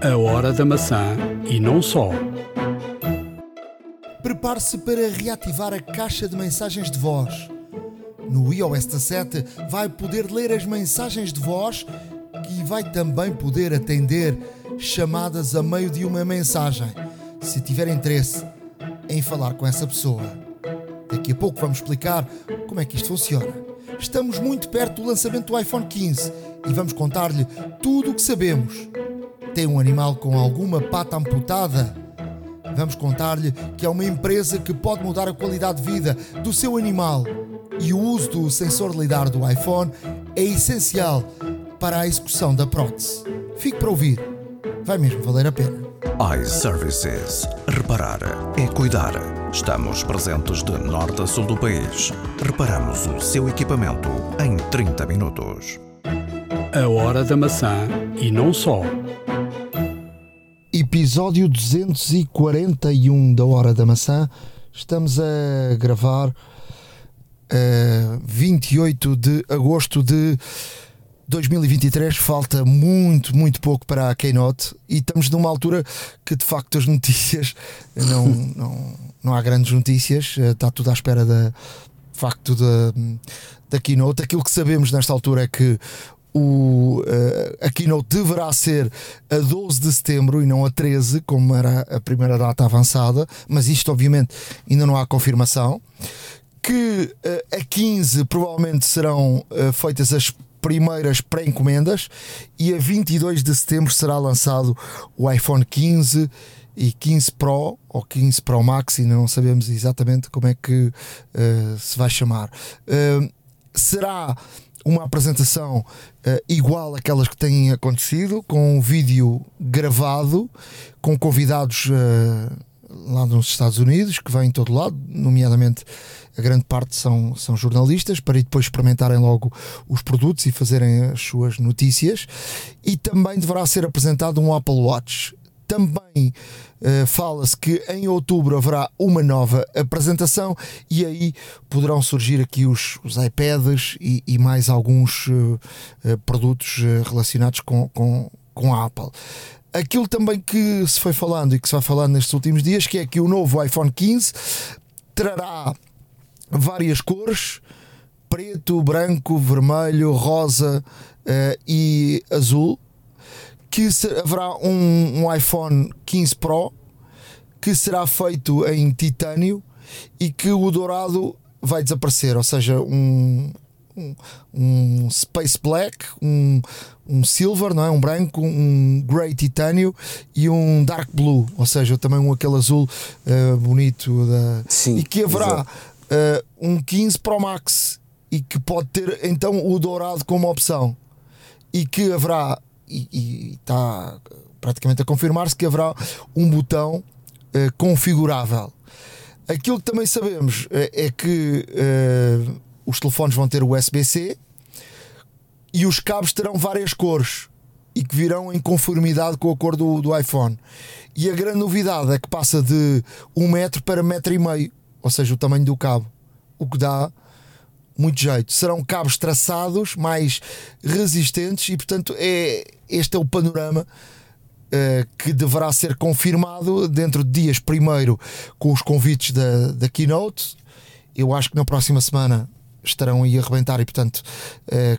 A hora da maçã e não só. Prepare-se para reativar a caixa de mensagens de voz. No iOS 17 vai poder ler as mensagens de voz e vai também poder atender chamadas a meio de uma mensagem, se tiver interesse em falar com essa pessoa. Daqui a pouco vamos explicar como é que isto funciona. Estamos muito perto do lançamento do iPhone 15 e vamos contar-lhe tudo o que sabemos. Tem um animal com alguma pata amputada? Vamos contar-lhe que é uma empresa que pode mudar a qualidade de vida do seu animal. E o uso do sensor de lidar do iPhone é essencial para a execução da prótese. Fique para ouvir, vai mesmo valer a pena iServices. Reparar é cuidar. Estamos presentes de norte a sul do país. Reparamos o seu equipamento em 30 minutos. A hora da maçã e não só. Episódio 241 da Hora da Maçã. Estamos a gravar uh, eh, 28 de agosto de 2023 falta muito, muito pouco para a Keynote e estamos numa altura que de facto as notícias não, não, não há grandes notícias, eh, está tudo à espera da facto da, da Keynote. Aquilo que sabemos nesta altura é que o, uh, a Keynote deverá ser a 12 de setembro e não a 13, como era a primeira data avançada, mas isto obviamente ainda não há confirmação. Que uh, a 15 provavelmente serão uh, feitas as primeiras pré-encomendas e a 22 de setembro será lançado o iPhone 15 e 15 Pro ou 15 Pro Max, ainda não sabemos exatamente como é que se vai chamar. Será uma apresentação uh, igual àquelas que têm acontecido, com um vídeo gravado, com convidados lá nos Estados Unidos, que vêm em todo lado, nomeadamente a grande parte são, são jornalistas, para depois experimentarem logo os produtos e fazerem as suas notícias. E também deverá ser apresentado um Apple Watch. Também uh, fala-se que em outubro haverá uma nova apresentação e aí poderão surgir aqui os, os iPads e, e mais alguns uh, uh, produtos relacionados com, com, com a Apple aquilo também que se foi falando e que se vai falando nestes últimos dias, que é que o novo iPhone 15 trará várias cores: preto, branco, vermelho, rosa uh, e azul. Que haverá um, um iPhone 15 Pro que será feito em titânio e que o dourado vai desaparecer, ou seja, um, um, um Space Black, um, um Silver, não é? um branco, um Grey Titânio e um Dark Blue, ou seja, também um aquele azul uh, bonito da... Sim, e que haverá uh, um 15 Pro Max e que pode ter então o dourado como opção e que haverá e está praticamente a confirmar-se que haverá um botão uh, configurável. Aquilo que também sabemos uh, é que uh, os telefones vão ter USB-C e os cabos terão várias cores e que virão em conformidade com a cor do, do iPhone. E a grande novidade é que passa de um metro para metro e meio ou seja, o tamanho do cabo, o que dá muito jeito. Serão cabos traçados, mais resistentes e, portanto, é, este é o panorama uh, que deverá ser confirmado dentro de dias, primeiro com os convites da, da Keynote. Eu acho que na próxima semana estarão aí a arrebentar e, portanto, uh,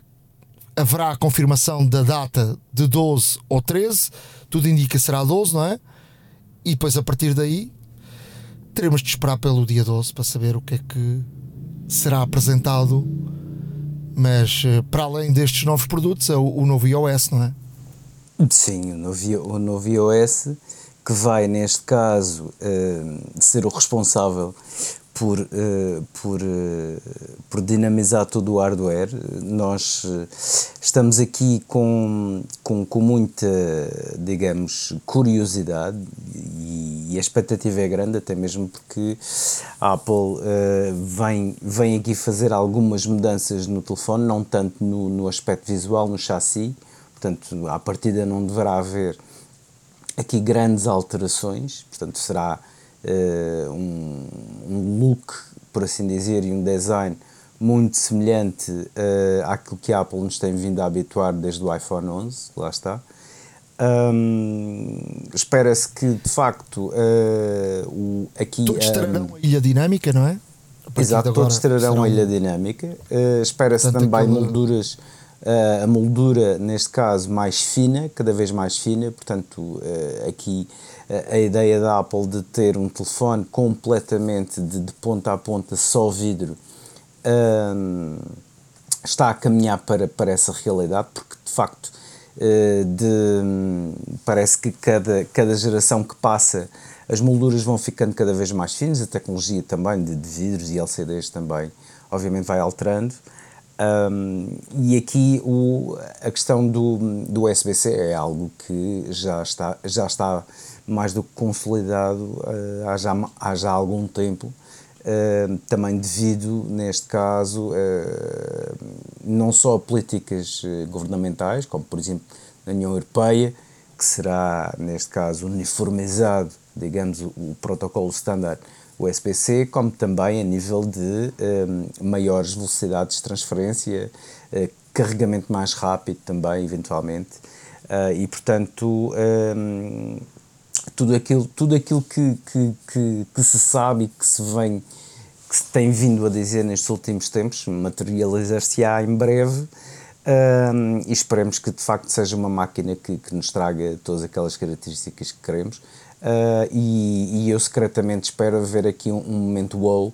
haverá a confirmação da data de 12 ou 13. Tudo indica que será 12, não é? E depois, a partir daí, teremos de esperar pelo dia 12 para saber o que é que será apresentado. Mas eh, para além destes novos produtos, é o, o novo iOS, não é? Sim, o novo, o novo iOS que vai, neste caso, uh, ser o responsável por, uh, por, uh, por dinamizar todo o hardware. Nós uh, estamos aqui com, com, com muita, digamos, curiosidade e, e, a expectativa é grande, até mesmo porque a Apple vem, vem aqui fazer algumas mudanças no telefone, não tanto no, no aspecto visual, no chassi, portanto, à partida não deverá haver aqui grandes alterações, portanto, será uh, um, um, look, por assim dizer, e um design muito semelhante uh, àquilo que a Apple nos tem vindo a habituar desde o iPhone 11, lá está. Um, Espera-se que de facto uh, o, aqui. Todos terão um, a ilha dinâmica, não é? Exato, todos terão a ilha dinâmica. Uh, Espera-se também aquela... molduras, uh, a moldura, neste caso, mais fina, cada vez mais fina. Portanto, aqui a ideia da Apple de ter um telefone completamente de, de ponta a ponta, só vidro, está a caminhar para, para essa realidade, porque de facto eh, de, parece que cada, cada geração que passa as molduras vão ficando cada vez mais finas, a tecnologia também de, de vidros e LCDs também, obviamente, vai alterando. Um, e aqui o, a questão do, do USB-C é algo que já está, já está mais do que consolidado uh, há, já, há já algum tempo. Uh, também devido, neste caso, uh, não só a políticas eh, governamentais, como por exemplo na União Europeia, que será, neste caso, uniformizado, digamos, o, o protocolo standard USB-C, como também a nível de maiores velocidades de transferência, uh, carregamento mais rápido também, eventualmente, e portanto tudo aquilo, tudo aquilo que, que, que, que, se sabe e que se vem que se tem vindo a dizer nestes últimos tempos materializar-se-á em breve um, e esperemos que de facto seja uma máquina que, que nos traga todas aquelas características que queremos. Uh, e, e, eu secretamente espero ver aqui um, um momento wow uh,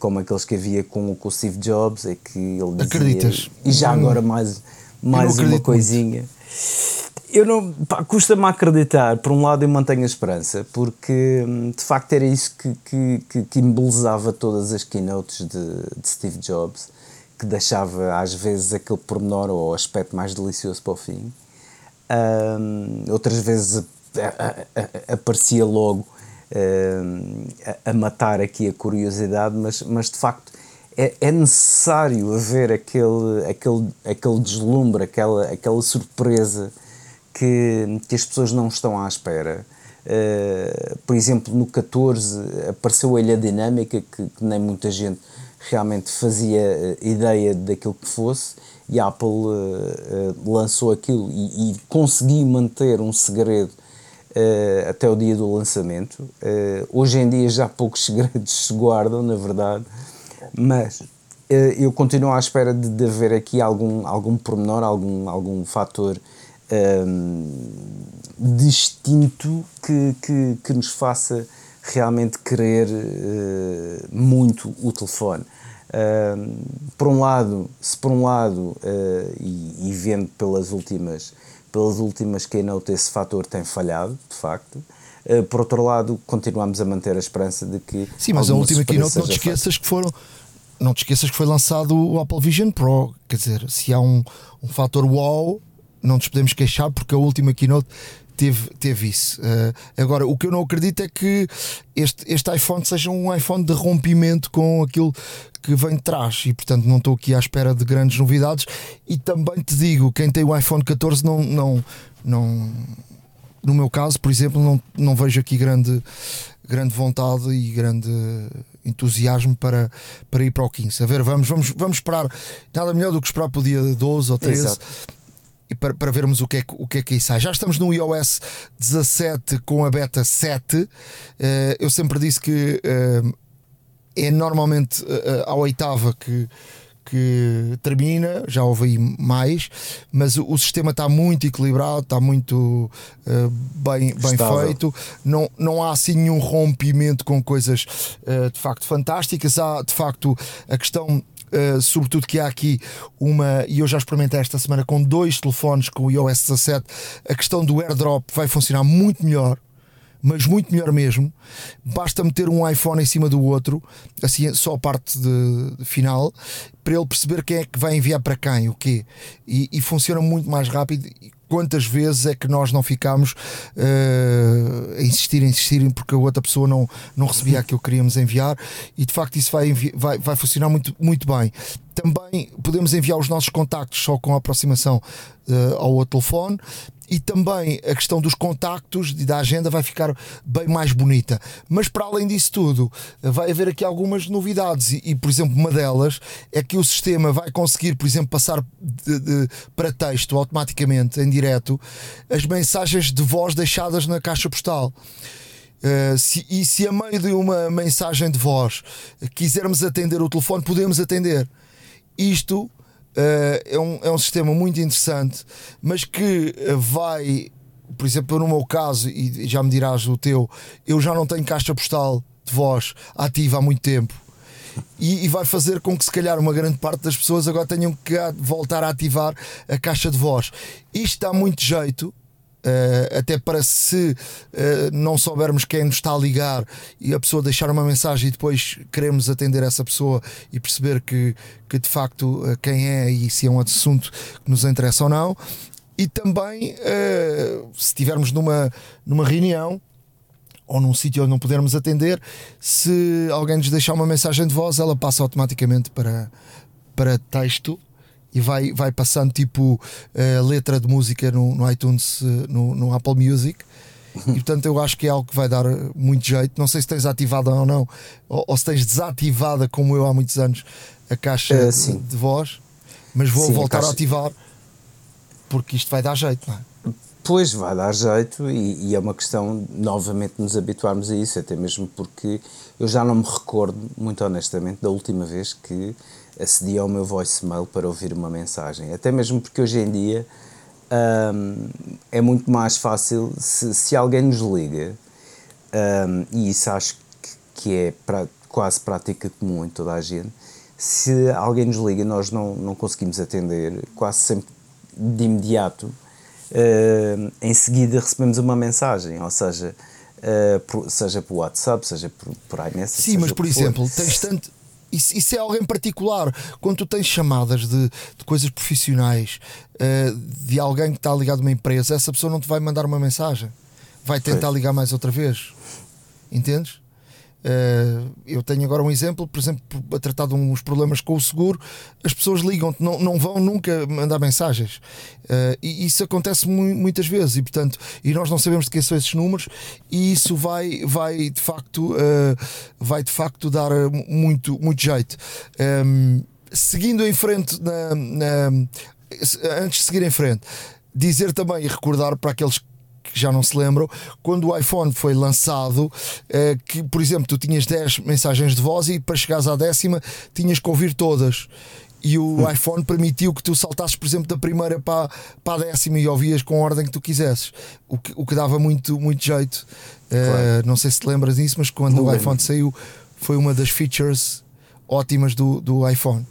como aqueles que havia com, com o Steve Jobs é que ele dizia, Acreditas? e já agora mais, mais uma coisinha muito eu não. Custa-me acreditar. Por um lado, eu mantenho a esperança, porque hum, de facto era isso que, que, que, que embelezava todas as keynotes de, de, Steve Jobs, que deixava às vezes aquele pormenor ou aspecto mais delicioso para o fim. Um, outras vezes a, a, a, aparecia logo um, a, matar aqui a curiosidade, mas, mas de facto. É, é necessário haver aquele, aquele, aquele deslumbre, aquela, aquela surpresa que, que as pessoas não estão à espera. Uh, por exemplo, no 14 apareceu a Ilha Dinâmica, que, que nem muita gente realmente fazia uh, ideia daquilo que fosse, e a Apple uh, lançou aquilo e, e, conseguiu manter um segredo até o dia do lançamento. hoje em dia já poucos segredos se guardam, na verdade, mas eu continuo à espera de, de haver aqui algum, algum pormenor, algum, algum fator um, distinto que, que, que, nos faça realmente querer uh, muito o telefone. Uh, por um lado, se por um lado, uh, e, e, vendo pelas últimas, pelas últimas keynote esse fator tem falhado, de facto, uh, por outro lado, continuamos a manter a esperança de que. Sim, mas a última keynote não te esqueças que foram. Não te esqueças que foi lançado o Apple Vision Pro, quer dizer, se há um, um fator wow, não nos podemos queixar porque a última keynote teve, teve isso. Uh, agora, o que eu não acredito é que este, este iPhone seja um iPhone de rompimento com aquilo que vem de trás e, portanto, não estou aqui à espera de grandes novidades. E também te digo: quem tem o iPhone 14 não. não, não no meu caso, por exemplo, não, não vejo aqui grande, grande vontade e grande entusiasmo para, para ir para o 15. A ver, vamos, vamos, vamos esperar. Nada melhor do que esperar para o dia 12 ou 13. Exato para, para vermos o que, é, o que é que aí sai. Já estamos no iOS 17 com a beta 7. Uh, eh, eu sempre disse que uh, é normalmente uh, a oitava que, que termina, já houve aí mais, mas o, o sistema está muito equilibrado, está muito uh, bem, bem feito, não, não há assim nenhum rompimento com coisas uh, de facto fantásticas. Há de facto a questão uh, sobretudo que há aqui uma, e eu já experimentei esta semana com dois telefones com o iOS 17, a questão do airdrop vai funcionar muito melhor mas muito melhor mesmo. Basta meter um iPhone em cima do outro, assim só a parte de, de final, para ele perceber quem é que vai enviar para quem, o quê. E, e funciona muito mais rápido quantas vezes é que nós não ficámos uh, a insistir, a insistir, porque a outra pessoa não, não recebia aquilo que queríamos enviar, e de facto isso vai, vai, vai funcionar muito, muito bem. Também podemos enviar os nossos contactos só com a aproximação uh, ao telefone e também a questão dos contactos e da agenda vai ficar bem mais bonita. Mas para além disso tudo, vai haver aqui algumas novidades e, e por exemplo, uma delas é que o sistema vai conseguir, por exemplo, passar de, de, para texto automaticamente, em direto, as mensagens de voz deixadas na caixa postal. Uh, se, e se a meio de uma mensagem de voz quisermos atender o telefone, podemos atender. Isto Uh, é, um, é um sistema muito interessante, mas que vai, por exemplo, no meu caso, e já me dirás o teu, eu já não tenho caixa postal de voz ativa há muito tempo. E, e, vai fazer com que, se calhar, uma grande parte das pessoas agora tenham que voltar a ativar a caixa de voz. Isto dá muito jeito, Uh, até para se uh, não soubermos quem nos está a ligar e a pessoa deixar uma mensagem e depois queremos atender essa pessoa e perceber que, que de facto uh, quem é e se é um assunto que nos interessa ou não. E também, se estivermos numa, numa reunião ou num sítio onde não pudermos atender, se alguém nos deixar uma mensagem de voz, ela passa automaticamente para, para texto e vai, vai passando tipo uh, letra de música no, no iTunes, uh, no, no, Apple Music. E portanto eu acho que é algo que vai dar muito jeito. Não sei se tens ativada ou não, ou, ou se tens desativada, como eu há muitos anos, a caixa de, de, voz, mas vou sim, voltar a, caixa... a, ativar porque isto vai dar jeito, não é? Pois vai dar jeito e, e, é uma questão novamente nos habituarmos a isso, até mesmo porque eu já não me recordo, muito honestamente, da última vez que acedi ao meu voicemail para ouvir uma mensagem. Até mesmo porque hoje em dia um, é muito mais fácil se, se alguém nos liga, um, e isso acho que, que é pra, quase prática comum em toda a gente. Se alguém nos liga e nós não, não conseguimos atender, quase sempre de imediato, uh, em seguida recebemos uma mensagem, ou seja, uh, por, seja por WhatsApp, seja por, por iMessage. Sim, mas por exemplo, tens tanto isso, isso é alguém particular. Quando tu tens chamadas de, de coisas profissionais uh, de alguém que está ligado a uma empresa, essa pessoa não te vai mandar uma mensagem. Vai tentar ligar mais outra vez. Entendes? Uh, eu tenho agora um exemplo, por exemplo, a tratar de uns problemas com o seguro, as pessoas ligam-te, não, não vão nunca mandar mensagens. Uh, e isso acontece mu muitas vezes, e portanto, e nós não sabemos de quem são esses números, e isso vai, vai de facto, uh, vai de facto dar muito, muito jeito. Um, seguindo em frente na, na, antes de seguir em frente, dizer também e recordar para aqueles que já não se lembram, quando o iPhone foi lançado, eh, que por exemplo tu tinhas 10 mensagens de voz e para chegares à décima tinhas que ouvir todas. E o hum. iPhone permitiu que tu saltasses, por exemplo, da primeira para, para a décima e ouvias com a ordem que tu quisesses, o que, o que dava muito, muito jeito. Eh, claro. Uh, não sei se te lembras disso, mas quando o iPhone saiu, foi uma das features ótimas do, do iPhone.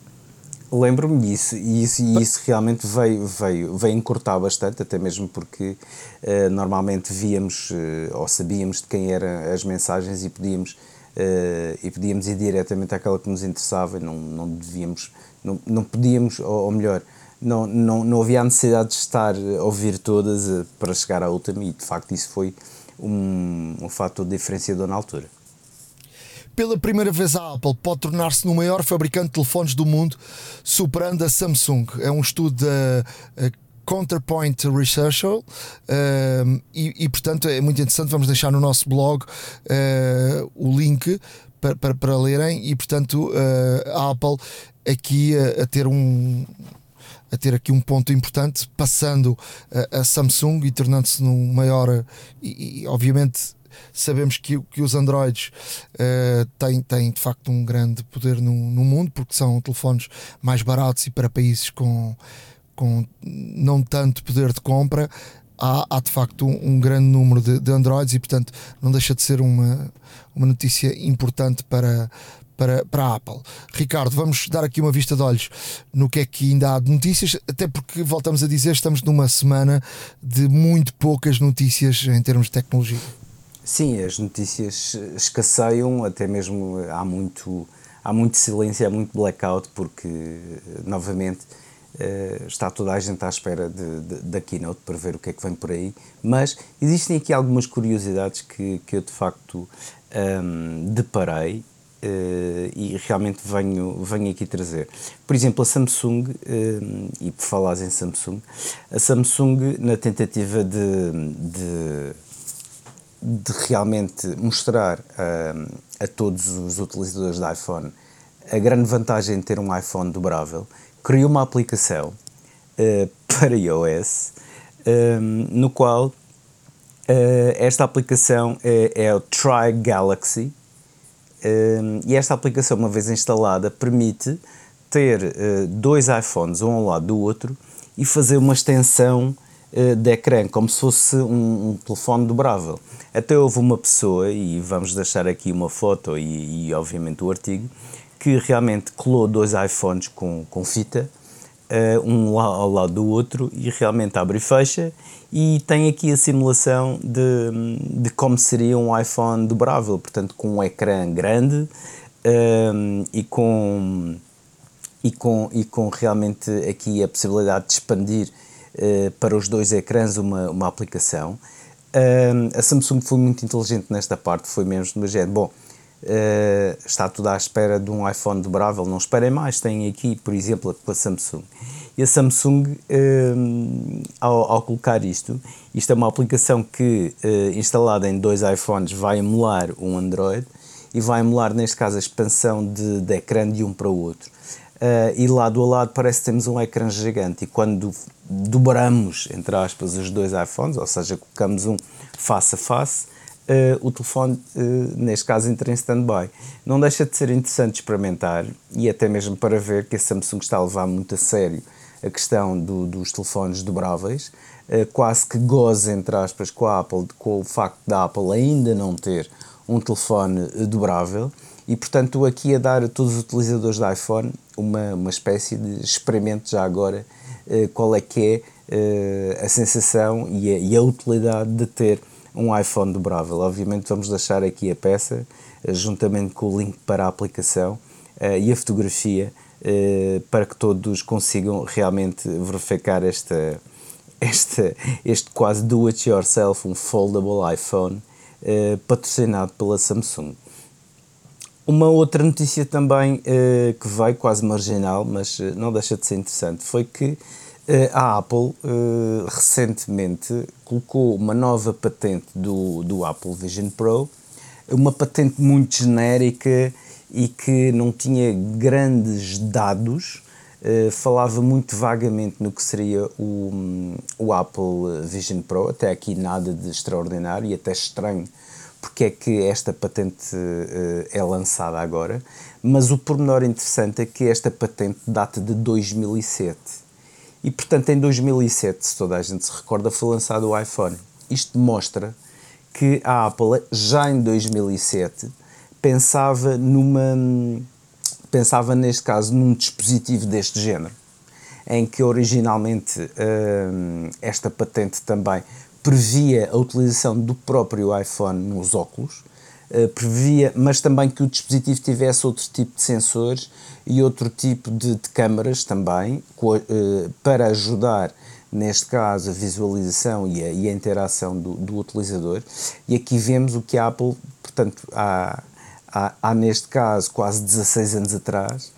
Lembro-me disso e isso, e isso realmente veio, veio, veio encurtar bastante, até mesmo porque uh, normalmente víamos uh, ou sabíamos de quem eram as mensagens e podíamos, uh, e podíamos ir diretamente àquela que nos interessava não, não devíamos, não, não podíamos, ou, ou melhor, não, não, não havia a necessidade de estar a ouvir todas para chegar à última e de facto isso foi um, um fator diferenciador na altura. Pela primeira vez, a Apple pode tornar-se no maior fabricante de telefones do mundo, superando a Samsung. É um estudo da Counterpoint Research uh, e, e, portanto, é muito interessante. Vamos deixar no nosso blog uh, o link para, para, para, lerem. E, portanto, uh, a Apple aqui a, a ter um a ter aqui um ponto importante, passando a, a Samsung e tornando-se no maior e, e, obviamente sabemos que, que os Androids uh, têm, têm de facto um grande poder no, no mundo, porque são telefones mais baratos e para países com, com não tanto poder de compra. Há, há de facto um, um grande número de, de, Androids e, portanto, não deixa de ser uma, uma notícia importante para, para, para a Apple. Ricardo, vamos dar aqui uma vista de olhos no que é que ainda há de notícias, até porque voltamos a dizer, estamos numa semana de muito poucas notícias em termos de tecnologia. Sim, as notícias escasseiam, até mesmo há muito, há muito silêncio, há muito blackout, porque, novamente, eh, está toda a gente à espera de, de, da keynote para ver o que é que vem por aí. Mas existem aqui algumas curiosidades que, que eu, de facto, um, deparei e realmente venho, venho aqui trazer. Por exemplo, a Samsung, e por falar em Samsung, a Samsung, na tentativa de, de, de realmente mostrar a todos os utilizadores de iPhone a grande vantagem de ter um iPhone dobrável, criou uma aplicação uh, para iOS um, no qual uh, esta aplicação é, é o Try Galaxy um, e esta aplicação, uma vez instalada, permite ter uh, dois iPhones um ao lado do outro e fazer uma extensão uh, de ecrã, como se fosse um, um, telefone dobrável. Até houve uma pessoa, e vamos deixar aqui uma foto e, e obviamente o artigo, que realmente colou dois iPhones com, com fita uh, um ao lado do outro e realmente abre e fecha e tem aqui a simulação de, de como seria um iPhone dobrável, portanto com um ecrã grande um, e com e com, e com realmente aqui a possibilidade de expandir para os dois ecrãs uma, uma aplicação. A Samsung foi muito inteligente nesta parte, foi mesmo do género, bom, Uh, está tudo à espera de um iPhone dobrável, não esperem mais, tem aqui, por exemplo, a Samsung. E a Samsung, ao, ao, colocar isto, isto é uma aplicação que, uh, instalada em dois iPhones, vai emular um Android e vai emular, neste caso, a expansão de, de ecrã de um para o outro. E lado a lado parece que temos um ecrã gigante e quando dobramos, entre aspas, os dois iPhones, ou seja, colocamos um face a face, uh, o telefone, uh, neste caso, entra em stand-by. Não deixa de ser interessante experimentar e até mesmo para ver que a Samsung está a levar muito a sério a questão do, dos telefones dobráveis, uh, quase que goza, entre aspas, com a Apple, com o facto da Apple ainda não ter um telefone dobrável e, portanto, aqui a dar a todos os utilizadores de iPhone uma, uma espécie de experimento já agora qual é que é a sensação e a, e a utilidade de ter um iPhone dobrável. Obviamente vamos deixar aqui a peça, eh, juntamente com o link para a aplicação uh, e a fotografia, uh, para que todos consigam realmente verificar esta, esta, este quase do-it-yourself, um foldable iPhone, uh, patrocinado pela Samsung. Uma outra notícia também que veio, quase marginal, mas não deixa de ser interessante, foi que eh, a Apple uh, recentemente colocou uma nova patente do, do Apple Vision Pro, uma patente muito genérica e que não tinha grandes dados, uh, falava muito vagamente no que seria o, o Apple Vision Pro, até aqui nada de extraordinário e até estranho porque é que esta patente uh, é lançada agora, mas o pormenor interessante é que esta patente data de 2007 e portanto, em 2007, se toda a gente se recorda, foi lançado o iPhone. Isto mostra que a Apple, já em 2007, pensava numa. pensava neste caso num dispositivo deste género, em que originalmente hum, esta patente também previa a utilização do próprio iPhone nos óculos, uh, previa, mas também que o dispositivo tivesse outro tipo de sensores e outro tipo de, de câmaras também, uh, para ajudar, neste caso, a visualização e a, e a interação do, do, utilizador. E aqui vemos o que a Apple, portanto, há, há, há neste caso quase 16 anos atrás,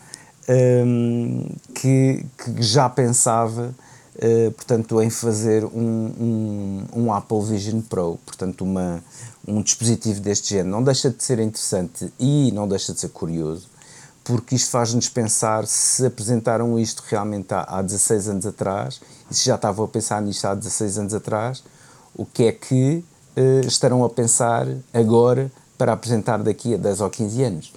um, que, que já pensava Uh, portanto, em fazer um, um, um, Apple Vision Pro, portanto, uma, um dispositivo deste género. Não deixa de ser interessante e não deixa de ser curioso, porque isto faz-nos pensar se apresentaram isto realmente há, há 16 anos atrás, e se já estavam a pensar nisto há 16 anos atrás, o que é que uh, estarão a pensar agora para apresentar daqui a 10 ou 15 anos.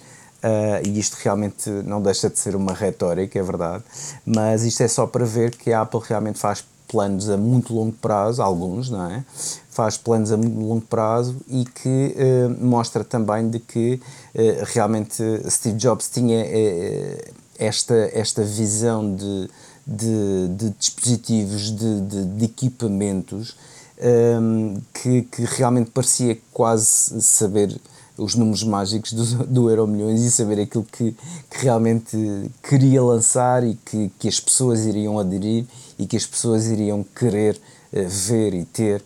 Uh, e isto realmente não deixa de ser uma retórica, é verdade, mas isto é só para ver que a Apple realmente faz planos a muito longo prazo, alguns, não é? Faz planos a muito longo prazo e que uh, mostra também de que uh, realmente Steve Jobs tinha esta, esta visão de, de, de dispositivos, de, de, de equipamentos um, que, que realmente parecia quase saber os números mágicos do, do Euro Milhões e saber aquilo que, que realmente queria lançar e que, que as pessoas iriam aderir e que as pessoas iriam querer uh, ver e ter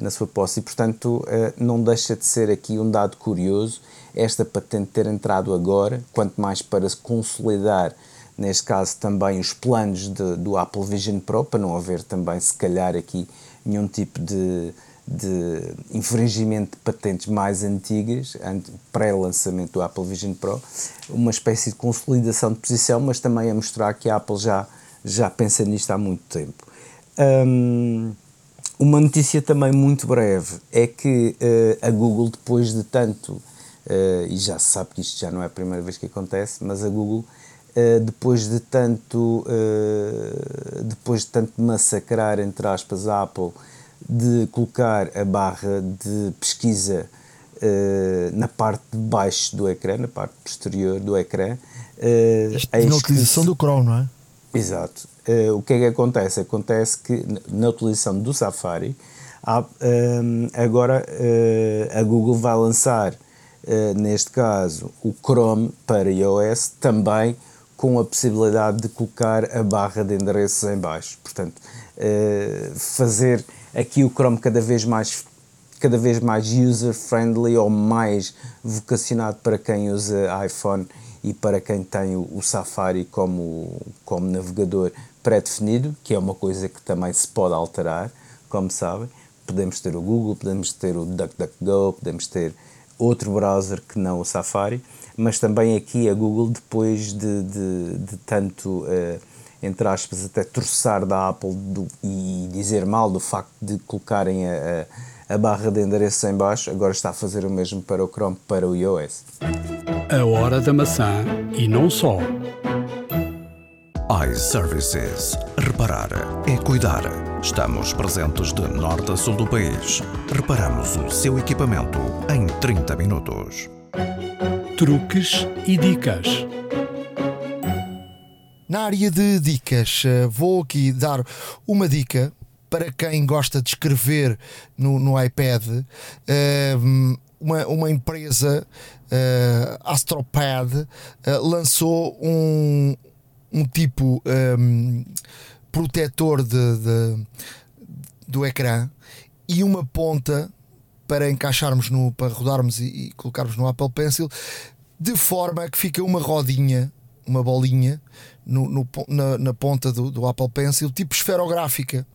na sua posse. E, portanto, não deixa de ser aqui um dado curioso esta patente ter entrado agora, quanto mais para se consolidar neste caso também os planos de, do Apple Vision Pro, para não haver também, se calhar, aqui nenhum tipo de, de infringimento de patentes mais antigas, pré-lançamento do Apple Vision Pro, uma espécie de consolidação de posição, mas também a mostrar que a Apple já, já pensa nisto há muito tempo. Um, uma notícia também muito breve é que uh, a Google, depois de tanto, uh, e já se sabe que isto já não é a primeira vez que acontece, mas a Google Uh, depois de tanto depois de tanto massacrar entre aspas a Apple de colocar a barra de pesquisa uh, na parte de baixo do ecrã, na parte posterior do ecrã. Uh, na utilização do Chrome, não é? Exato. Uh, o que é que acontece? Acontece que na utilização do Safari, há, agora a Google vai lançar, neste caso, o Chrome para iOS também com a possibilidade de colocar a barra de endereços em baixo. Portanto, fazer aqui o Chrome cada vez mais cada vez mais user friendly ou mais vocacionado para quem usa iPhone e para quem tem o, o Safari como, como navegador pré-definido, que é uma coisa que também se pode alterar, como sabem. Podemos ter o Google, podemos ter o DuckDuckGo, podemos ter outro browser que não o Safari, mas também aqui a Google, depois de, de, de tanto. Uh, entre aspas, até troçar da Apple do, e dizer mal do facto de colocarem a, a, a barra de endereço em baixo, agora está a fazer o mesmo para o Chrome, para o iOS. A hora da maçã e não só. iServices. Reparar é cuidar. Estamos presentes de norte a sul do país. Reparamos o seu equipamento em 30 minutos. Truques e dicas. Na área de dicas, eh, vou aqui dar uma dica para quem gosta de escrever no, no iPad. Eh, uma, uma empresa, uh, Astropad, lançou um, um tipo um, protetor de, de, do ecrã e uma ponta para encaixarmos no, para rodarmos e, e colocarmos no Apple Pencil de forma que fica uma rodinha, uma bolinha no, no na, na, ponta do, do, Apple Pencil, tipo esferográfica.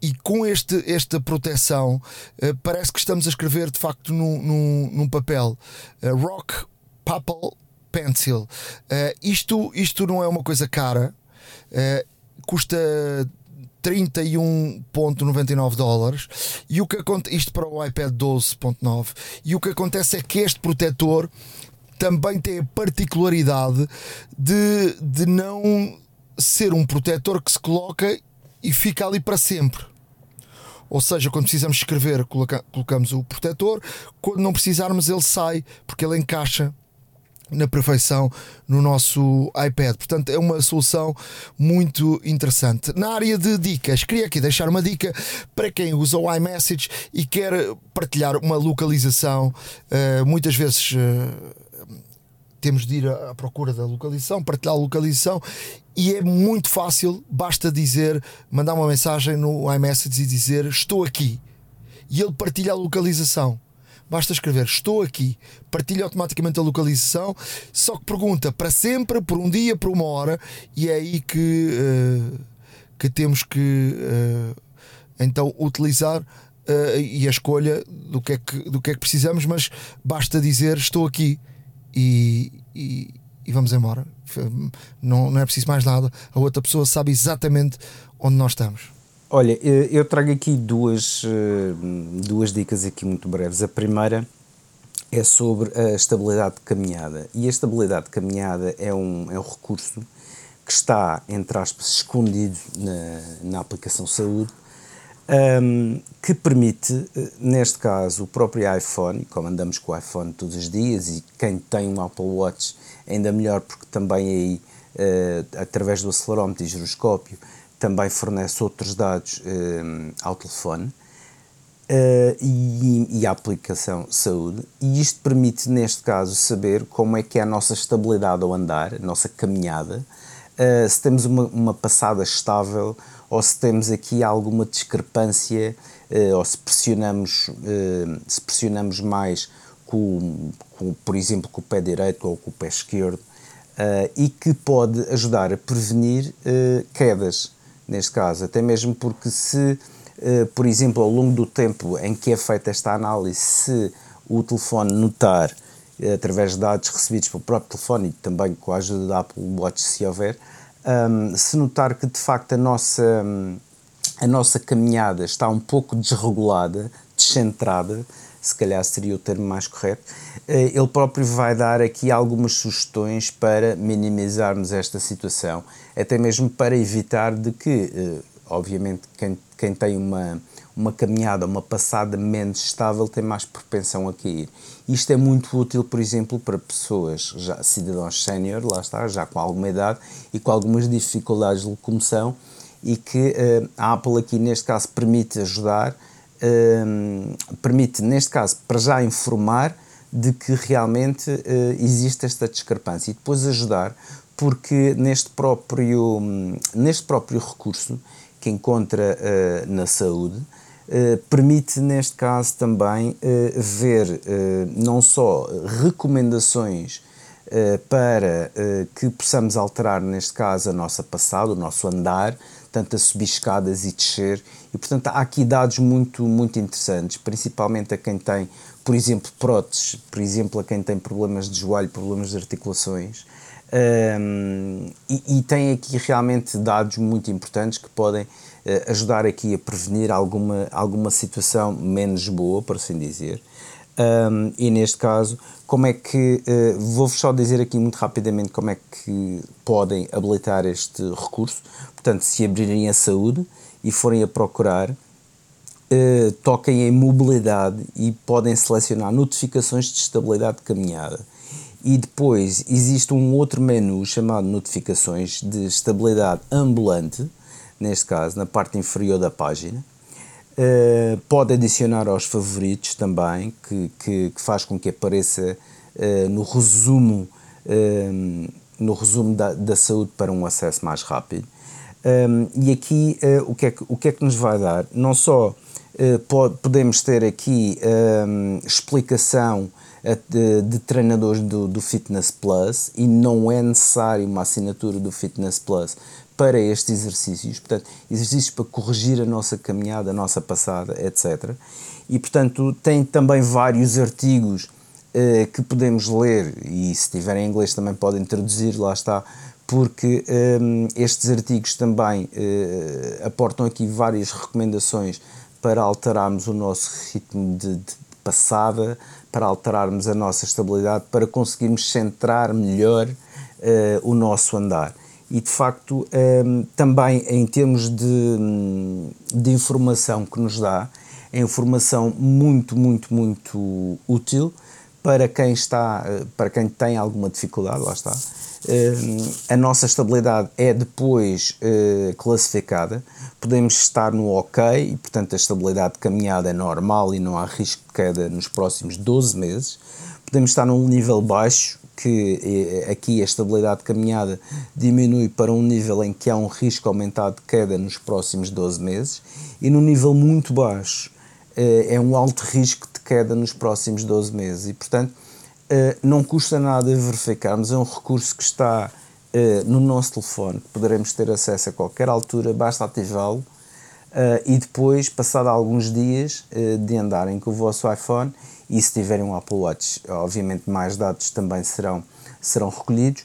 E com este, esta proteção, uh, parece que estamos a escrever de facto num, num, num papel. Uh, rock Apple Pencil. Uh, isto, isto não é uma coisa cara, custa 31.99 dólares e o que isto para o iPad 12.9 e o que acontece é que este protetor também tem a particularidade de, de não ser um protetor que se coloca e fica ali para sempre. Ou seja, quando precisamos escrever, coloca, colocamos o protetor, quando não precisarmos, ele sai, porque ele encaixa na perfeição no nosso iPad. Portanto, é uma solução muito interessante. Na área de dicas, queria aqui deixar uma dica para quem usa o iMessage e quer partilhar uma localização. Uh, muitas vezes. Uh, temos de ir à procura da localização, partilhar a localização e é muito fácil, basta dizer, mandar uma mensagem no iMessage e dizer estou aqui e ele partilha a localização. Basta escrever estou aqui, partilha automaticamente a localização, só que pergunta para sempre, por um dia, por uma hora, e é aí que, uh, que temos que uh, então utilizar uh, e a escolha do que, é que, do que é que precisamos, mas basta dizer estou aqui e, e, e, vamos embora. Não, não é preciso mais nada. A outra pessoa sabe exatamente onde nós estamos. Olha, eu trago aqui duas, eh, duas dicas aqui muito breves. A primeira é sobre a estabilidade de caminhada. E a estabilidade de caminhada é um, é um recurso que está, entre aspas, escondido na, na aplicação saúde um, que permite, eh, neste caso, o próprio iPhone, como andamos com o iPhone todos os dias e quem tem um Apple Watch ainda melhor porque também aí, uh, através do acelerómetro e giroscópio, também fornece outros dados um, ao telefone uh, e, e à aplicação saúde e isto permite, neste caso, saber como é que é a nossa estabilidade ao andar, a nossa caminhada, uh, se temos uma, uma passada estável ou se temos aqui alguma discrepância uh, ou se pressionamos, uh, se pressionamos mais com, com, por exemplo, com o pé direito ou com o pé esquerdo e que pode ajudar a prevenir quedas, neste caso, até mesmo porque se, por exemplo, ao longo do tempo em que é feita esta análise, se o telefone notar através de dados recebidos pelo próprio telefone e também com a ajuda da Apple Watch, se houver, um, se notar que de facto a nossa, a nossa caminhada está um pouco desregulada, descentrada, se calhar seria o termo mais correto, eh, ele próprio vai dar aqui algumas sugestões para minimizarmos esta situação, até mesmo para evitar de que, eh, obviamente, quem, quem tem uma uma caminhada, uma passada menos estável tem mais propensão a cair. Isto é muito útil, por exemplo, para pessoas, já cidadãos sénior, lá está, já com alguma idade e com algumas dificuldades de locomoção e que uh, a Apple aqui neste caso permite ajudar, uh, permite neste caso para já informar de que realmente uh, existe esta discrepância e depois ajudar porque neste próprio, neste próprio recurso que encontra na saúde, eh, permite, neste caso, também uh, ver uh, não só recomendações para que possamos alterar, neste caso, a nossa passada, o nosso andar, tanto a subir escadas e descer, e portanto há aqui dados muito, muito interessantes, principalmente a quem tem, por exemplo, próteses, por exemplo, a quem tem problemas de joelho, problemas de articulações, um, e, e, tem aqui realmente dados muito importantes que podem uh, ajudar aqui a prevenir alguma, alguma situação menos boa, por assim dizer. Um, e neste caso, como é que, uh, vou-vos só dizer aqui muito rapidamente como é que podem habilitar este recurso. Portanto, se abrirem a saúde e forem a procurar, uh, toquem em mobilidade e podem selecionar notificações de estabilidade de caminhada e depois existe um outro menu chamado notificações de estabilidade ambulante, neste caso, na parte inferior da página. Uh, pode adicionar aos favoritos também, que, que, que faz com que apareça uh, no resumo, no resumo da, da saúde para um acesso mais rápido. Um, e aqui o, que é que, o que é que nos vai dar? Não só pode, podemos ter aqui um, explicação de, de treinadores do, do Fitness Plus e não é necessário uma assinatura do Fitness Plus para estes exercícios, portanto, exercícios para corrigir a nossa caminhada, a nossa passada, etc. E, portanto, tem também vários artigos eh, que podemos ler, e se tiverem em inglês também podem traduzir, lá está, porque eh, estes artigos também eh, aportam aqui várias recomendações para alterarmos o nosso ritmo de, de passada, para alterarmos a nossa estabilidade, para conseguirmos centrar melhor uh, o nosso andar. E de facto, um, também em termos de, de informação que nos dá, é informação muito, muito, muito útil para quem está, eh, para quem tem alguma dificuldade, lá está. Uh, a nossa estabilidade é depois uh, classificada, podemos estar no ok e, portanto, a estabilidade de caminhada é normal e não há risco de queda nos próximos 12 meses. Podemos estar num nível baixo, que eh, aqui a estabilidade de caminhada diminui para um nível em que há um risco aumentado de queda nos próximos 12 meses, e no nível muito baixo eh, é um alto risco queda nos próximos 12 meses. E, portanto, eh, não custa nada verificarmos, é um recurso que está uh, no nosso telefone, que poderemos ter acesso a qualquer altura, basta ativá-lo uh, e depois, passado alguns dias de andarem com o vosso iPhone e se tiverem um Apple Watch, obviamente mais dados também serão, serão recolhidos,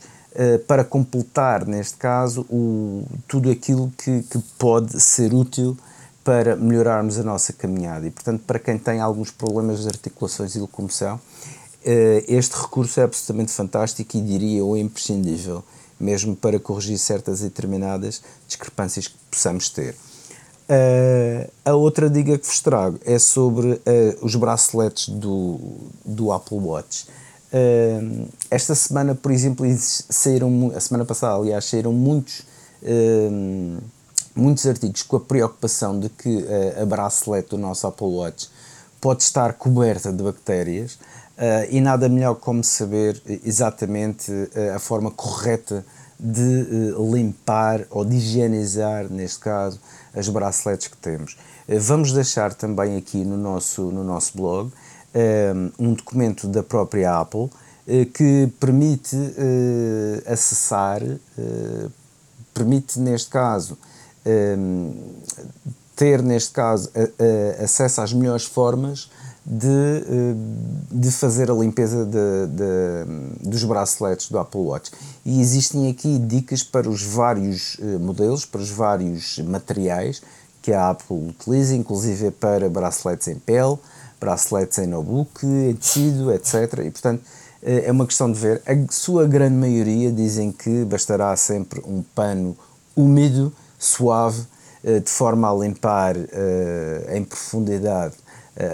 para completar, neste caso, o, tudo aquilo que, que pode ser útil para melhorarmos a nossa caminhada. E, portanto, para quem tem alguns problemas de articulações e locomoção, este recurso é absolutamente fantástico e diria o imprescindível mesmo para corrigir certas e determinadas discrepâncias que possamos ter. Uh, a outra dica que vos trago é sobre uh, os braceletes do, do Apple Watch. Esta semana, por exemplo, saíram, a semana passada, aliás, saíram muitos, muitos artigos com a preocupação de que a bracelete do nosso Apple Watch pode estar coberta de bactérias Uh, e nada melhor como saber exatamente uh, a forma correta de limpar ou de higienizar, neste caso, as braceletes que temos. Vamos deixar também aqui no nosso, no nosso blog um documento da própria Apple que permite acessar, permite neste caso ter neste caso acesso às melhores formas de, eh, de fazer a limpeza de, de, dos braceletes do Apple Watch. E existem aqui dicas para os vários eh, modelos, para os vários materiais que a Apple utiliza, inclusive para braceletes em pele, braceletes em notebook, em tecido, etc. E portanto eh, é uma questão de ver. A sua grande maioria dizem que bastará sempre um pano úmido, suave, de forma a limpar em profundidade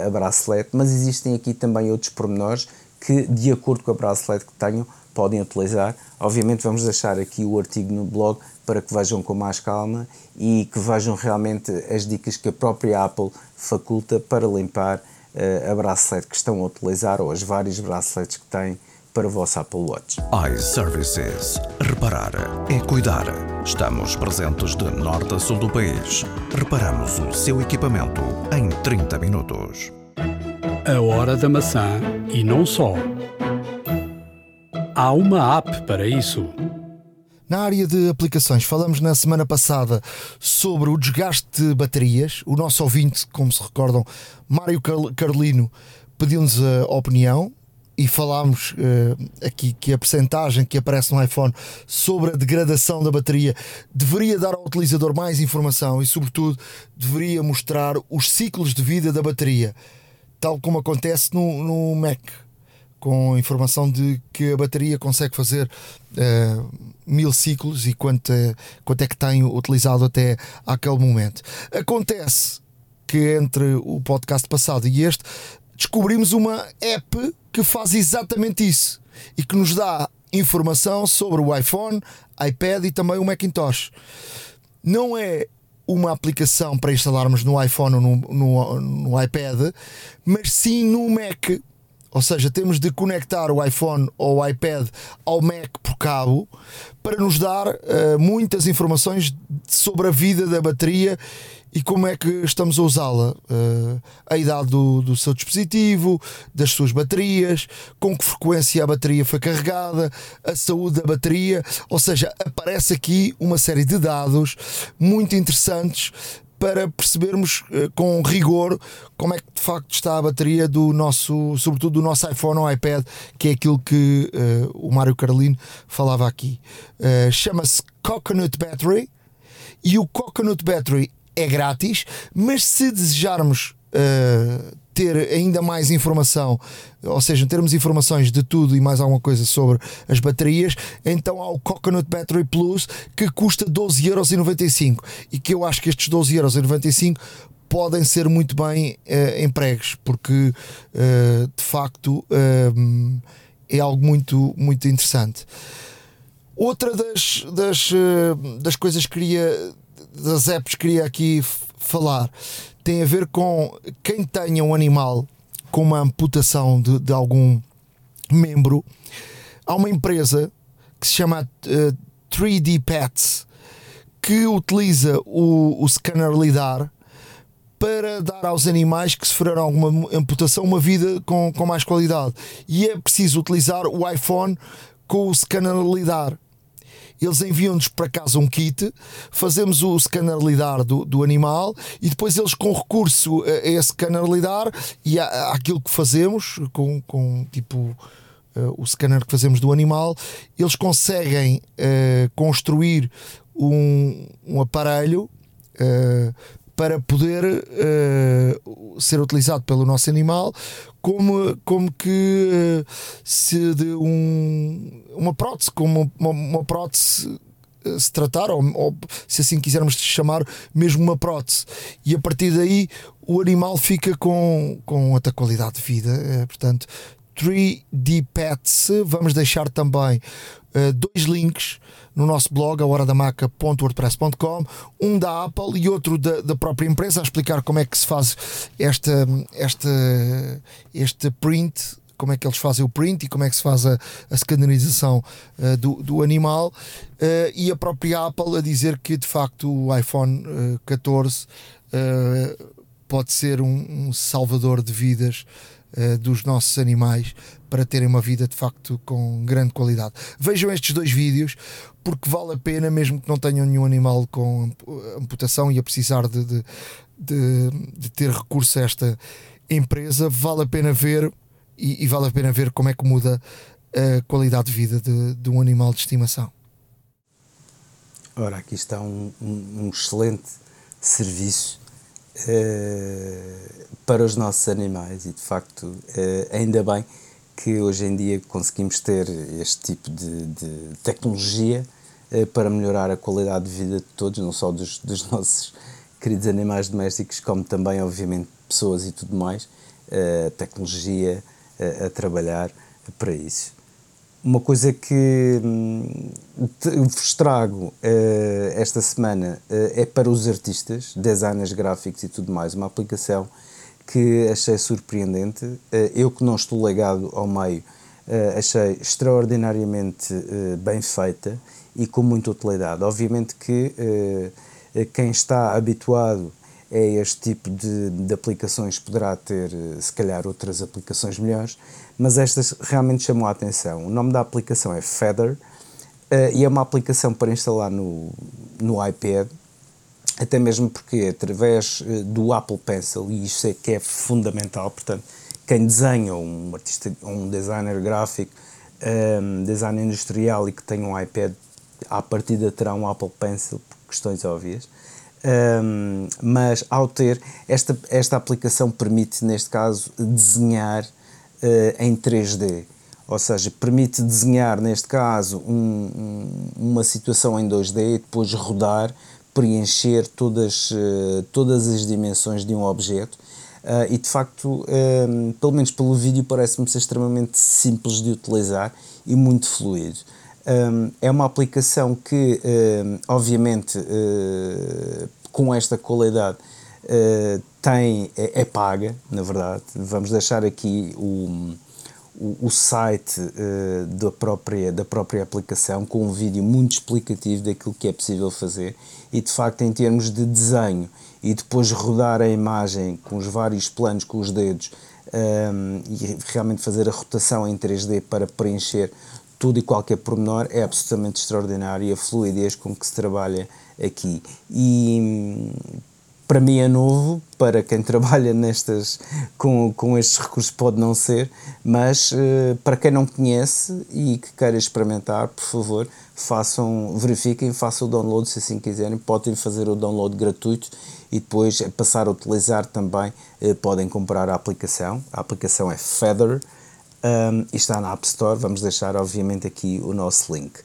a bracelete, mas existem aqui também outros pormenores que, de acordo com a bracelete que tenham, podem utilizar. Obviamente, vamos deixar aqui o artigo no blog para que vejam com mais calma e que vejam realmente as dicas que a própria Apple faculta para limpar a bracelete que estão a utilizar ou as vários braceletes que têm para o vosso Apple Watch. iServices. Reparar é cuidar. Estamos presentes de norte a sul do país. Reparamos o seu equipamento em 30 minutos. A hora da maçã e não só. Há uma app para isso. Na área de aplicações, falamos na semana passada sobre o desgaste de baterias. O nosso ouvinte, como se recordam, Mário Carlino, pediu-nos a opinião e falámos uh, aqui que a percentagem que aparece no iPhone sobre a degradação da bateria deveria dar ao utilizador mais informação e, sobretudo, deveria mostrar os ciclos de vida da bateria, tal como acontece no, no Mac, com a informação de que a bateria consegue fazer uh, mil ciclos e quanto é, quanto é que tem utilizado até aquele momento. Acontece que entre o podcast passado e este descobrimos uma app que faz exatamente isso e que nos dá informação sobre o iPhone, iPad e também o Macintosh. Não é uma aplicação para instalarmos no iPhone ou no, no, no iPad, mas sim no Mac. Ou seja, temos de conectar o iPhone ou o iPad ao Mac por cabo para nos dar uh, muitas informações sobre a vida da bateria e como é que estamos a usá-la, uh, a idade do, do seu dispositivo, das suas baterias, com que frequência a bateria foi carregada, a saúde da bateria, ou seja, aparece aqui uma série de dados muito interessantes para percebermos uh, com rigor como é que de facto está a bateria do nosso, sobretudo do nosso iPhone ou iPad, que é aquilo que uh, o Mário Carolino falava aqui. Chama-se Coconut Battery. E o Coconut Battery é grátis, mas se desejarmos uh, ter ainda mais informação, ou seja, termos informações de tudo e mais alguma coisa sobre as baterias, então há o Coconut Battery Plus que custa 12,95€ e que eu acho que estes 12,95€ podem ser muito bem uh, empregos, porque uh, de facto uh, é algo muito, muito interessante. Outra das, das, das coisas que queria das apps que queria aqui falar tem a ver com quem tenha um animal com uma amputação de, de algum membro. Há uma empresa que se chama uh, 3D Pets que utiliza o, o scanner LIDAR para dar aos animais que sofreram alguma amputação uma vida com, com mais qualidade. E é preciso utilizar o iPhone com o scanner LIDAR eles enviam-nos para casa um kit, fazemos o scanner lidar do, do animal e depois eles, com recurso a, esse scanner lidar e a, àquilo que fazemos, com, com tipo. Uh, o scanner que fazemos do animal, eles conseguem uh, construir um, um aparelho uh, para poder uh, ser utilizado pelo nosso animal como, como que uh, se de um, uma prótese, como uma, uma prótese eh, se tratar, ou, ou, se assim quisermos chamar, mesmo uma prótese. E a partir daí o animal fica com, com outra qualidade de vida. Portanto, 3D Pets, vamos deixar também uh, dois links no nosso blog, a horadamaca.wordpress.com, um da Apple e outro da, da, própria empresa, a explicar como é que se faz esta, esta, este print como é que eles fazem o print e como é que se faz a, a uh, do, do animal. Uh, e a própria Apple a dizer que de facto o iPhone 14 pode ser um, um salvador de vidas uh, dos nossos animais para terem uma vida de facto com grande qualidade. Vejam estes dois vídeos porque vale a pena, mesmo que não tenham nenhum animal com amputação e a precisar de, de, de, de ter recurso a esta empresa, vale a pena ver e, e, vale a pena ver como é que muda a qualidade de vida de, de um animal de estimação. Ora, aqui está um, um, um excelente serviço para os nossos animais e de facto uh, ainda bem que hoje em dia conseguimos ter este tipo de, de tecnologia uh, para melhorar a qualidade de vida de todos, não só dos, dos nossos queridos animais domésticos, como também, obviamente, pessoas e tudo mais, tecnologia a trabalhar para isso. Uma coisa que hum, vos trago uh, esta semana uh, é para os artistas, designers gráficos e tudo mais, uma aplicação que achei surpreendente. Uh, eu que não estou ligado ao meio, achei extraordinariamente bem feita e com muita utilidade. Obviamente que quem está habituado a este tipo de, de aplicações poderá ter, se calhar, outras aplicações melhores, mas estas realmente chamam a atenção. O nome da aplicação é Feather uh, e é uma aplicação para instalar no, no iPad, até mesmo porque através uh, do Apple Pencil, e isso é que é fundamental, portanto, quem desenha, um artista, um designer gráfico, um, designer industrial e que tem um iPad, à partida terá um Apple Pencil, por questões óbvias. Um, mas ao ter esta, esta aplicação permite neste caso desenhar uh, em 3D. Ou seja, permite desenhar, neste caso, um, um, uma situação em 2D e depois rodar, preencher todas, uh, todas as dimensões de um objeto. Uh, e de facto, um, pelo menos pelo vídeo, parece-me ser extremamente simples de utilizar e muito fluido. Um, é uma aplicação que, um, obviamente, uh, com esta qualidade, tem, é, é, paga, na verdade. Vamos deixar aqui o, o, site uh, da, própria, da própria aplicação com um vídeo muito explicativo daquilo que é possível fazer e de facto em termos de desenho e depois rodar a imagem com os vários planos com os dedos um, e realmente fazer a rotação em 3D para preencher tudo e qualquer pormenor é absolutamente extraordinário e a fluidez com que se trabalha aqui. E para mim é novo, para quem trabalha nestas, com, com estes recursos pode não ser, mas uh, para quem não conhece e que queira experimentar, por favor, façam, verifiquem, façam o download se assim quiserem, podem fazer o download gratuito e depois passar a utilizar também, uh, podem comprar a aplicação, a aplicação é Feather um, e está na App Store, vamos deixar obviamente aqui o nosso link.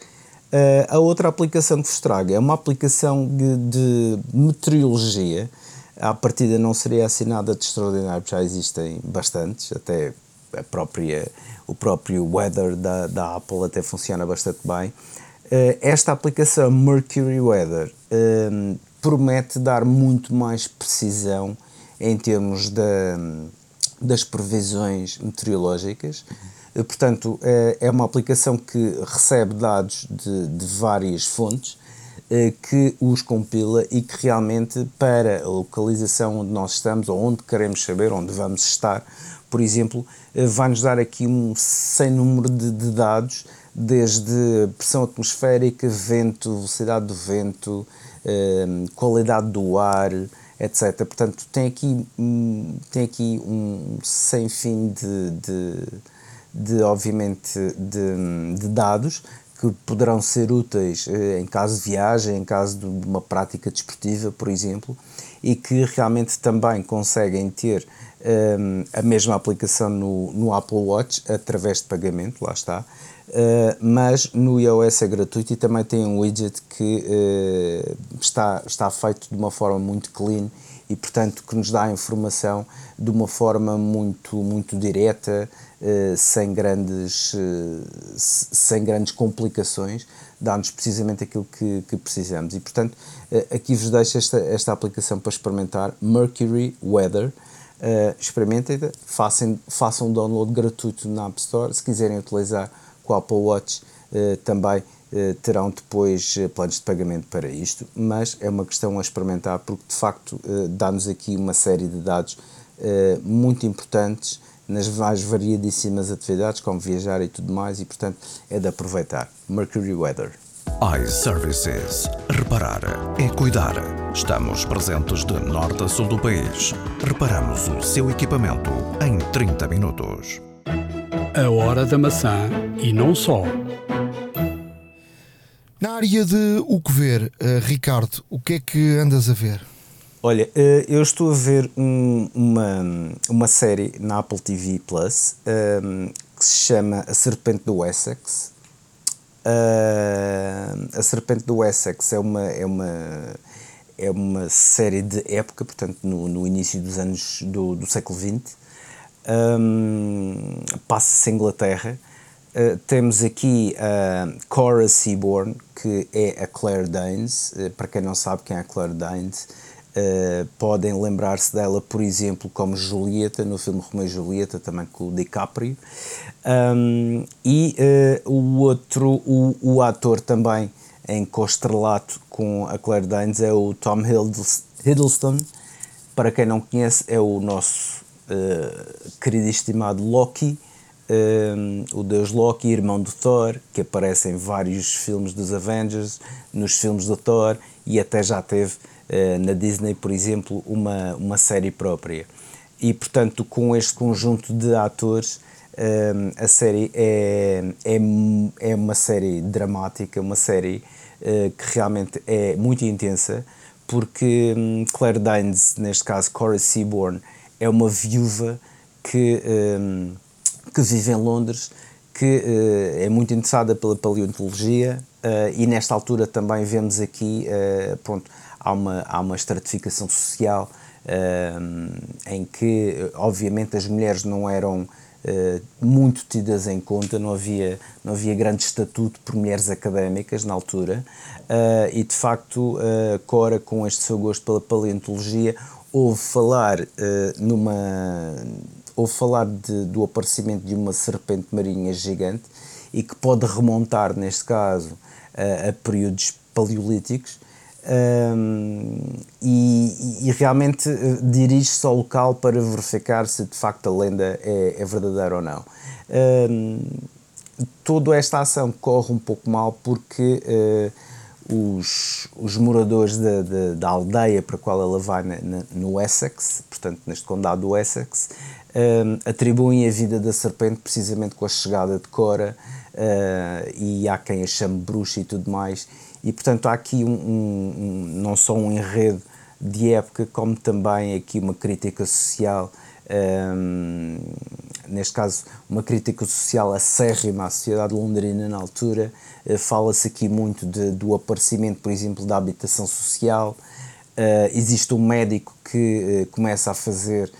Uh, a outra aplicação que vos trago é uma aplicação de, de meteorologia. À partida não seria assinada de extraordinário, já existem bastantes, até a própria, o próprio weather da, da Apple até funciona bastante bem. Uh, esta aplicação Mercury Weather uh, promete dar muito mais precisão em termos da, das previsões meteorológicas. Eh, portanto, é, é uma aplicação que recebe dados de, de várias fontes, eh, que os compila e que realmente para a localização onde nós estamos ou onde queremos saber, onde vamos estar, por exemplo, eh, vai-nos dar aqui um sem número de, de, dados, desde pressão atmosférica, vento, velocidade do vento, qualidade do ar, etc. Portanto, tem aqui, hum, tem aqui um sem fim de, de de, obviamente, de, de dados que poderão ser úteis eh, em caso de viagem, em caso de uma prática desportiva, por exemplo, e que realmente também conseguem ter eh, a mesma aplicação no, no Apple Watch através de pagamento, lá está, uh, mas no iOS é gratuito e também tem um widget que uh, está, está feito de uma forma muito clean e, portanto, que nos dá a informação de uma forma muito, muito direta, eh, sem, grandes, eh, sem grandes complicações, dá-nos precisamente aquilo que, que, precisamos. E, portanto, eh, aqui vos deixo esta, esta aplicação para experimentar, Mercury Weather. experimentem, façam, façam um download gratuito na App Store. Se quiserem utilizar com o Apple Watch, também terão depois planos de pagamento para isto, mas é uma questão a experimentar porque de facto dá-nos aqui uma série de dados muito importantes nas mais variadíssimas atividades, como viajar e tudo mais, e portanto é de aproveitar. Mercury Weather iServices. Reparar é cuidar. Estamos presentes de norte a sul do país. Reparamos o seu equipamento em 30 minutos. A hora da maçã e não só. Na área de o que ver, uh, Ricardo, o que é que andas a ver? Olha, uh, eu estou a ver um, uma, uma série na Apple TV Plus um, que se chama A Serpente do Essex. Uh, a Serpente do Essex é uma, é uma, é uma série de época, portanto, no, no início dos anos do, do século XX. Um, Passa-se em Inglaterra. Uh, temos aqui a Cora Seaborn, que é a Claire Danes. Uh, para quem não sabe quem é a Claire Danes, Uh, podem lembrar-se dela, por exemplo, como Julieta, no filme Romeo e Julieta, também com o DiCaprio. Um, e uh, o outro, o, o ator também em co-estrelato com a Claire Danes é o Tom Hiddleston. Para quem não conhece, é o nosso uh, querido e estimado Loki, um, o deus Loki, irmão do Thor, que aparece em vários filmes dos Avengers, nos filmes do Thor e até já teve na Disney, por exemplo, uma, uma série própria. E portanto, com este conjunto de atores, um, a série é, é, é uma série dramática, uma série uh, que realmente é muito intensa, porque um, Claire Danes, neste caso Cora Seaborn, é uma viúva que, um, que vive em Londres, que é muito interessada pela paleontologia e nesta altura também vemos aqui, pronto, há uma, há uma estratificação social em que, obviamente, as mulheres não eram eh, muito tidas em conta, não havia, não havia grande estatuto por mulheres académicas na altura, uh, e de facto, Cora, com este seu gosto pela paleontologia, ouve falar numa. ouve falar de, do aparecimento de uma serpente marinha gigante e que pode remontar, neste caso, a períodos paleolíticos um, e, e, realmente eh, dirige-se ao local para verificar se de facto a lenda é, é verdadeira ou não. Um, toda esta ação corre um pouco mal porque uh, os, os moradores da, da, da, aldeia para a qual ela vai na, na, no Essex, portanto neste condado do Essex, um, atribuem a vida da serpente precisamente com a chegada de Cora uh, e há quem a chame bruxa e tudo mais e portanto há aqui um, um, não só um enredo de época, como também aqui uma crítica social, um, neste caso uma crítica social acérrima à sociedade londrina na altura. Uh, Fala-se aqui muito de, do aparecimento, por exemplo, da habitação social. Uh, existe um médico que uh, começa a fazer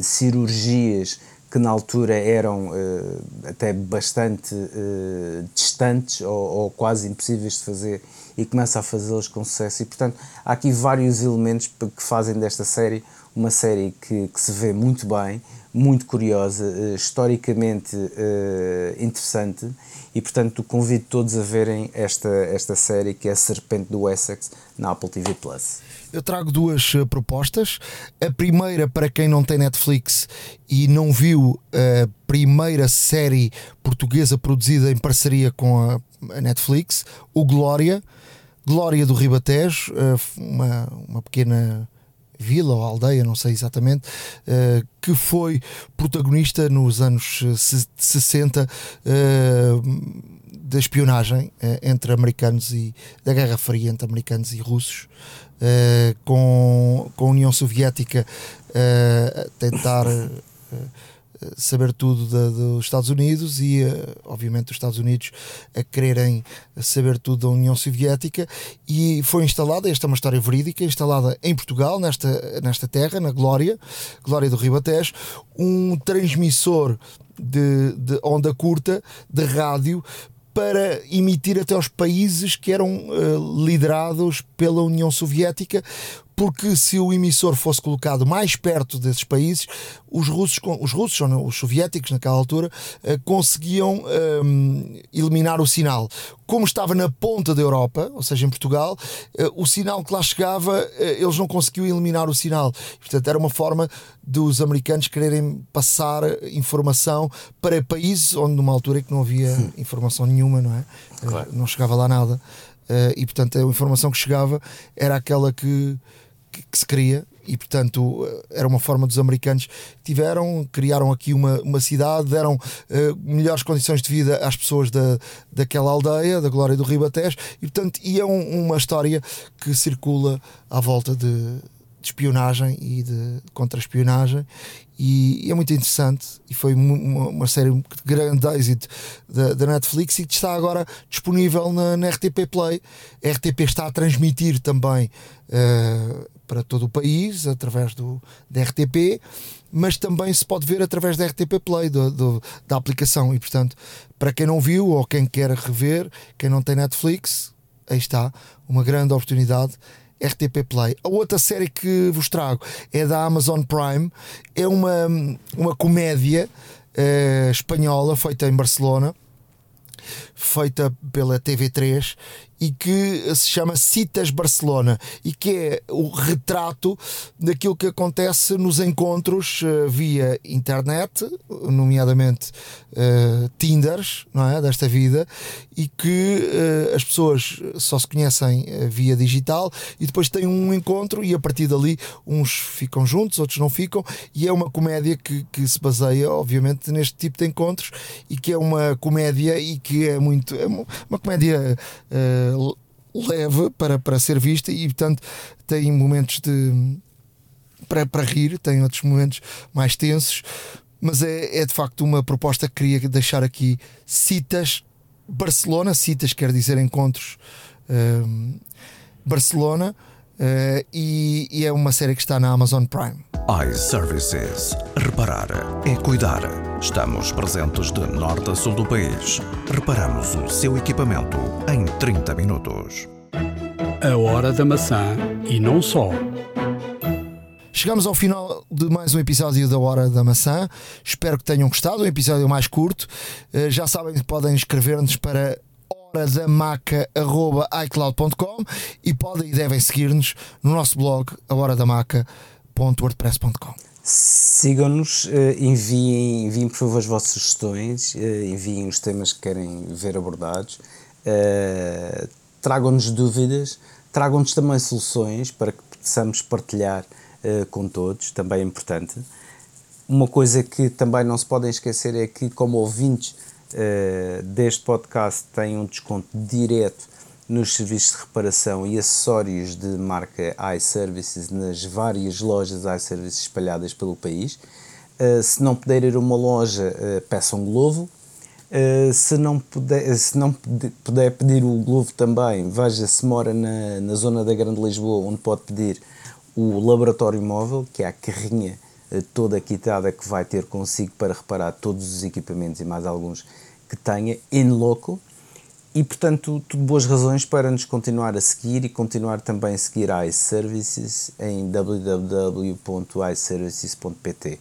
cirurgias que na altura eram uh, até bastante uh, distantes ou, ou, quase impossíveis de fazer e começa a fazê-los com sucesso. E portanto há aqui vários elementos que fazem desta série uma série que, que se vê muito bem, muito curiosa, uh, historicamente interessante e portanto convido todos a verem esta, esta série que é a Serpente do Essex na Apple TV Plus. Eu trago duas uh, propostas. A primeira, para quem não tem Netflix e não viu a primeira série portuguesa produzida em parceria com a, Netflix, o Glória. Glória do Ribatejo, uma, uma pequena vila ou aldeia, não sei exatamente, uh, que foi protagonista nos anos 60 uh, da espionagem entre americanos e da Guerra Fria entre americanos e russos. Com, com a União Soviética a tentar saber tudo da, dos Estados Unidos e, obviamente, os Estados Unidos a quererem saber tudo da União Soviética. E foi instalada, esta é uma história verídica, instalada em Portugal, nesta, nesta terra, na Glória, Glória do Ribatejo, um transmissor de, de onda curta de rádio para emitir até aos países que eram uh, liderados pela União Soviética, porque se o emissor fosse colocado mais perto desses países, os russos, os russos ou os soviéticos naquela altura, eh, conseguiam um, eliminar o sinal. Como estava na ponta da Europa, ou seja, em Portugal, eh, o sinal que lá chegava, eh, eles não conseguiam eliminar o sinal. Portanto, era uma forma dos americanos quererem passar informação para países onde numa altura em que não havia informação nenhuma, não é? Claro. Não chegava lá nada. E portanto a informação que chegava era aquela que, que, que se queria e portanto era uma forma dos americanos tiveram, criaram aqui uma, uma cidade, deram uh, melhores condições de vida às pessoas da, daquela aldeia, da Glória do Ribatejo, e portanto e é um, uma história que circula à volta de, de espionagem e de contra-espionagem e, e, é muito interessante e foi uma, uma série de grande êxito da, da, Netflix e que está agora disponível na, na, RTP Play. A RTP está a transmitir também uh, para todo o país através do, da RTP, mas também se pode ver através da RTP Play, do, do, da aplicação. E portanto, para quem não viu ou quem quer rever, quem não tem Netflix, aí está uma grande oportunidade RTP Play. A outra série que vos trago é da Amazon Prime, é uma, uma comédia uh, espanhola feita em Barcelona, feita pela TV3 e que se chama Citas Barcelona e que é o retrato daquilo que acontece nos encontros uh, via internet, nomeadamente uh, Tinders, não é? Desta vida, e que uh, as pessoas só se conhecem via digital e depois têm um encontro e a partir dali uns ficam juntos, outros não ficam, e é uma comédia que, que se baseia, obviamente, neste tipo de encontros e que é uma comédia e que é muito. É uma, comédia leve para, para ser vista e, portanto, tem momentos de. Para, para rir, tem outros momentos mais tensos, mas é, é de facto uma proposta que queria deixar aqui. Citas Barcelona, citas quer dizer encontros. Um, Barcelona uh, e, e é uma série que está na Amazon Prime iServices. Reparar é cuidar. Estamos presentes de norte a sul do país. Reparamos o seu equipamento em 30 minutos. A hora da maçã e não só. Chegamos ao final de mais um episódio da Hora da Maçã. Espero que tenham gostado. Um episódio mais curto. Eh, já sabem que podem escrever-nos para horadamaca.icloud.com e podem e devem seguir-nos no nosso blog, a Hora da. Sigam-nos, eh, enviem, enviem por favor as vossas sugestões, eh, enviem os temas que querem ver abordados, eh, tragam-nos dúvidas, tragam-nos também soluções para que possamos partilhar com todos, também é importante. Uma coisa que também não se podem esquecer é que, como ouvintes deste podcast, têm um desconto direto nos serviços de reparação e acessórios de marca iServices nas várias lojas iServices espalhadas pelo país. Uh, se não puder ir a uma loja, uh, peça um Glovo. Uh, se, não puder, se não puder pedir o Glovo também, veja se mora na, na zona da Grande Lisboa, onde pode pedir o laboratório móvel, que é a carrinha toda quitada que vai ter consigo para reparar todos os equipamentos e mais alguns que tenha, in loco e, portanto, tudo boas razões para nos continuar a seguir e continuar também a seguir a iServices em www.iservices.pt.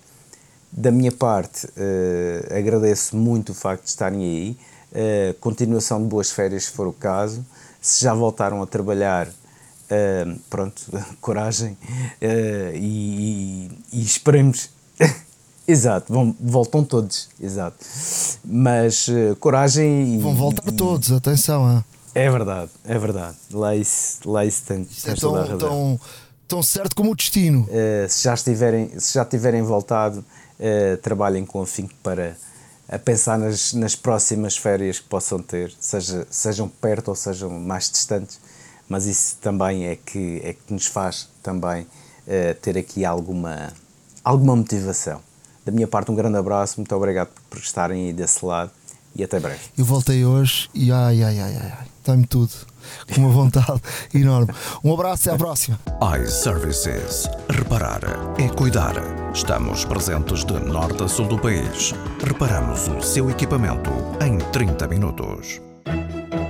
Da minha parte, uh, agradeço muito o facto de estarem aí. Uh, continuação de boas férias, se for o caso. Se já voltaram a trabalhar, uh, pronto, coragem e, e, e esperemos Exato, vão, voltam todos, exato. Mas uh, coragem e. Vão voltar e, todos, atenção. É verdade, é verdade. Lá isso, lá isso tem, é tão, tão, tão, certo como o destino. Uh, se, já estiverem, se já tiverem voltado, uh, trabalhem com afinco para a pensar nas, nas próximas férias que possam ter, seja, sejam perto ou sejam mais distantes, mas isso também é que, é que nos faz também ter aqui alguma, alguma motivação. Da minha parte, um grande abraço, muito obrigado por estarem aí desse lado e até breve. Eu voltei hoje e ai, ai, ai, ai, está-me tudo com uma vontade enorme. Um abraço e até à próxima. iServices. Reparar é cuidar. Estamos presentes de norte a sul do país. Reparamos o seu equipamento em 30 minutos.